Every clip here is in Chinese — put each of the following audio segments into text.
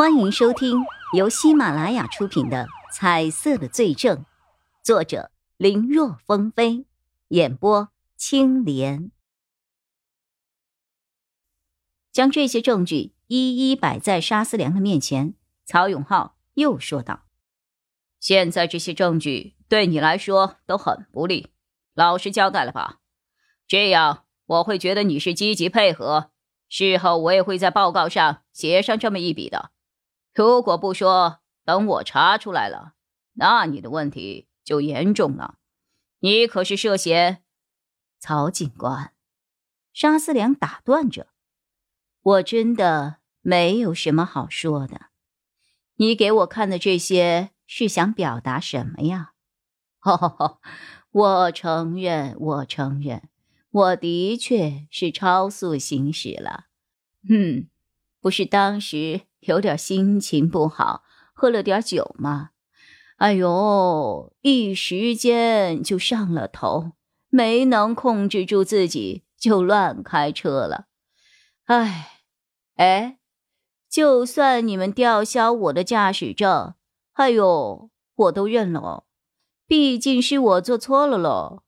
欢迎收听由喜马拉雅出品的《彩色的罪证》，作者林若风飞，演播青莲。将这些证据一一摆在沙思良的面前，曹永浩又说道：“现在这些证据对你来说都很不利，老实交代了吧？这样我会觉得你是积极配合。”事后我也会在报告上写上这么一笔的。如果不说，等我查出来了，那你的问题就严重了。你可是涉嫌……曹警官，沙思良打断着：“我真的没有什么好说的。你给我看的这些是想表达什么呀？”“ 哦，我承认，我承认。”我的确是超速行驶了，嗯，不是当时有点心情不好，喝了点酒嘛？哎呦，一时间就上了头，没能控制住自己，就乱开车了。哎，哎，就算你们吊销我的驾驶证，哎呦，我都认了，毕竟是我做错了喽。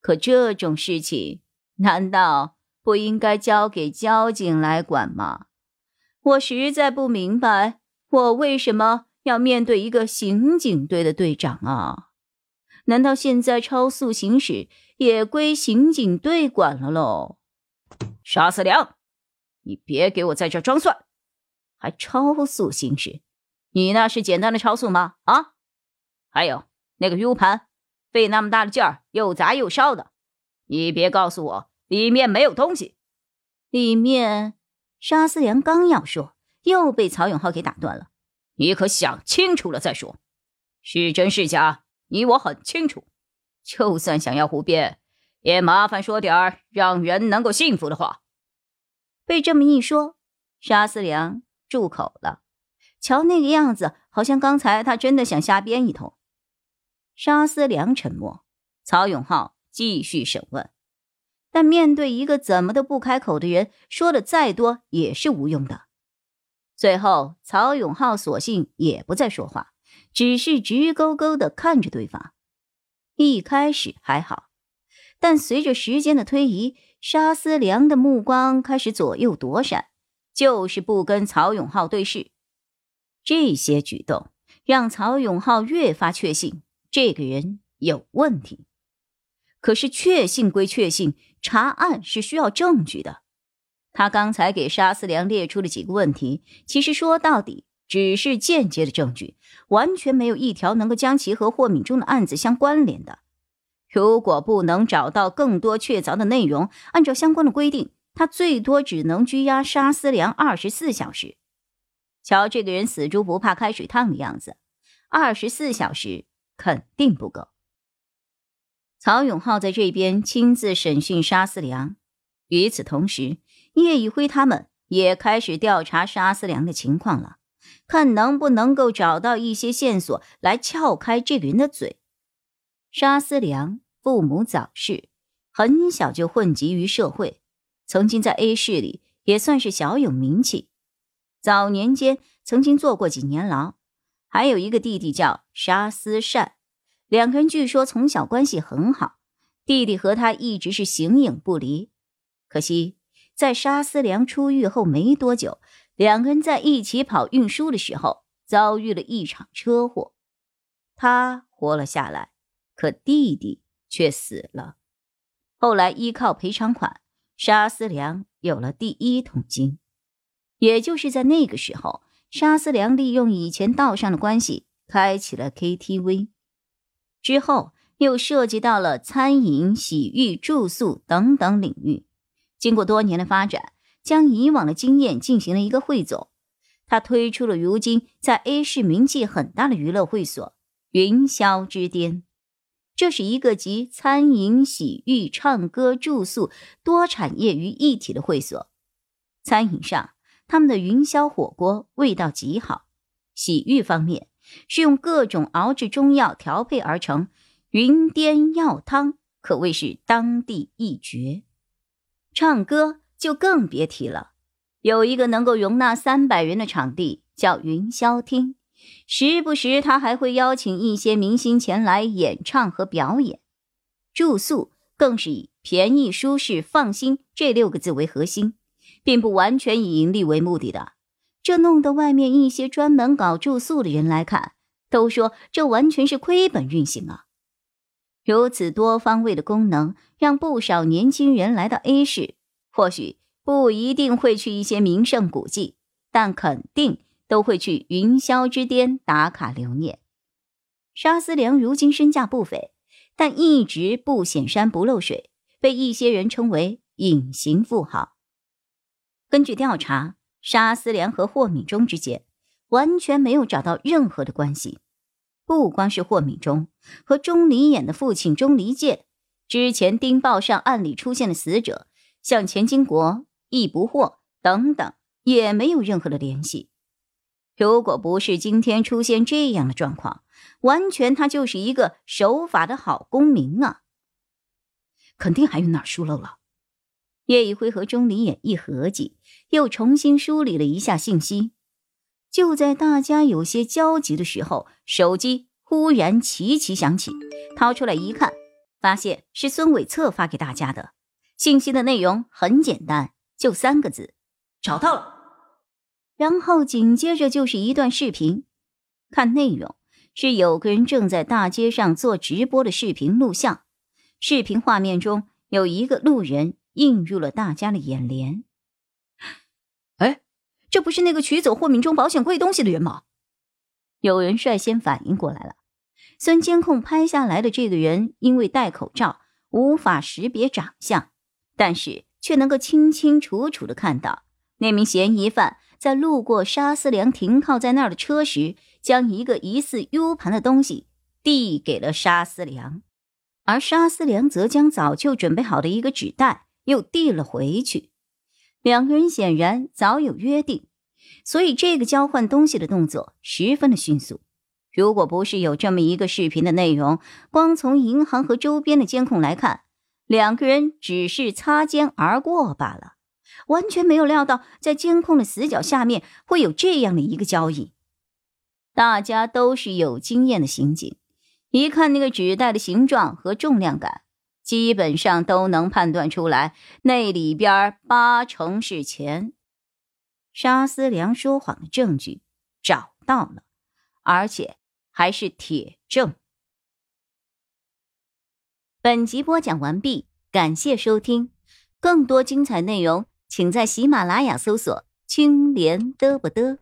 可这种事情，难道不应该交给交警来管吗？我实在不明白，我为什么要面对一个刑警队的队长啊？难道现在超速行驶也归刑警队管了喽？沙思良，你别给我在这装蒜，还超速行驶？你那是简单的超速吗？啊？还有那个 U 盘。费那么大的劲儿，又砸又烧的，你别告诉我里面没有东西。里面，沙思良刚要说，又被曹永浩给打断了。你可想清楚了再说，是真是假，你我很清楚。就算想要胡编，也麻烦说点儿让人能够信服的话。被这么一说，沙思良住口了。瞧那个样子，好像刚才他真的想瞎编一通。沙思良沉默，曹永浩继续审问，但面对一个怎么都不开口的人，说的再多也是无用的。最后，曹永浩索性也不再说话，只是直勾勾的看着对方。一开始还好，但随着时间的推移，沙思良的目光开始左右躲闪，就是不跟曹永浩对视。这些举动让曹永浩越发确信。这个人有问题，可是确信归确信，查案是需要证据的。他刚才给沙思良列出了几个问题，其实说到底只是间接的证据，完全没有一条能够将其和霍敏中的案子相关联的。如果不能找到更多确凿的内容，按照相关的规定，他最多只能拘押沙思良二十四小时。瞧这个人死猪不怕开水烫的样子，二十四小时。肯定不够。曹永浩在这边亲自审讯沙思良，与此同时，叶以辉他们也开始调查沙思良的情况了，看能不能够找到一些线索来撬开这个人的嘴。沙思良父母早逝，很小就混迹于社会，曾经在 A 市里也算是小有名气，早年间曾经坐过几年牢。还有一个弟弟叫沙思善，两个人据说从小关系很好，弟弟和他一直是形影不离。可惜在沙思良出狱后没多久，两个人在一起跑运输的时候遭遇了一场车祸，他活了下来，可弟弟却死了。后来依靠赔偿款，沙思良有了第一桶金，也就是在那个时候。沙思良利用以前道上的关系开启了 KTV，之后又涉及到了餐饮、洗浴、住宿等等领域。经过多年的发展，将以往的经验进行了一个汇总，他推出了如今在 A 市名气很大的娱乐会所——云霄之巅。这是一个集餐饮、洗浴、唱歌、住宿多产业于一体的会所。餐饮上。他们的云霄火锅味道极好，洗浴方面是用各种熬制中药调配而成，云巅药汤可谓是当地一绝。唱歌就更别提了，有一个能够容纳三百人的场地，叫云霄厅。时不时，他还会邀请一些明星前来演唱和表演。住宿更是以便宜、舒适、放心这六个字为核心，并不完全以盈利为目的的。这弄得外面一些专门搞住宿的人来看，都说这完全是亏本运行啊！如此多方位的功能，让不少年轻人来到 A 市，或许不一定会去一些名胜古迹，但肯定都会去云霄之巅打卡留念。沙思良如今身价不菲，但一直不显山不漏水，被一些人称为“隐形富豪”。根据调查。沙思良和霍敏中之间完全没有找到任何的关系，不光是霍敏中和钟离衍的父亲钟离建，之前丁报上案里出现的死者，像钱金国、易不惑等等，也没有任何的联系。如果不是今天出现这样的状况，完全他就是一个守法的好公民啊！肯定还有哪疏漏了。叶一辉和钟离衍一合计，又重新梳理了一下信息。就在大家有些焦急的时候，手机忽然齐齐响起，掏出来一看，发现是孙伟策发给大家的。信息的内容很简单，就三个字：找到了。然后紧接着就是一段视频，看内容是有个人正在大街上做直播的视频录像，视频画面中有一个路人。映入了大家的眼帘。哎，这不是那个取走霍敏中保险柜东西的人吗？有人率先反应过来了。虽然监控拍下来的这个人因为戴口罩无法识别长相，但是却能够清清楚楚的看到那名嫌疑犯在路过沙思良停靠在那儿的车时，将一个疑似 U 盘的东西递给了沙思良，而沙思良则将早就准备好的一个纸袋。又递了回去，两个人显然早有约定，所以这个交换东西的动作十分的迅速。如果不是有这么一个视频的内容，光从银行和周边的监控来看，两个人只是擦肩而过罢了，完全没有料到在监控的死角下面会有这样的一个交易。大家都是有经验的刑警，一看那个纸袋的形状和重量感。基本上都能判断出来，那里边八成是钱。沙思良说谎的证据找到了，而且还是铁证。本集播讲完毕，感谢收听，更多精彩内容，请在喜马拉雅搜索“青莲嘚不嘚”。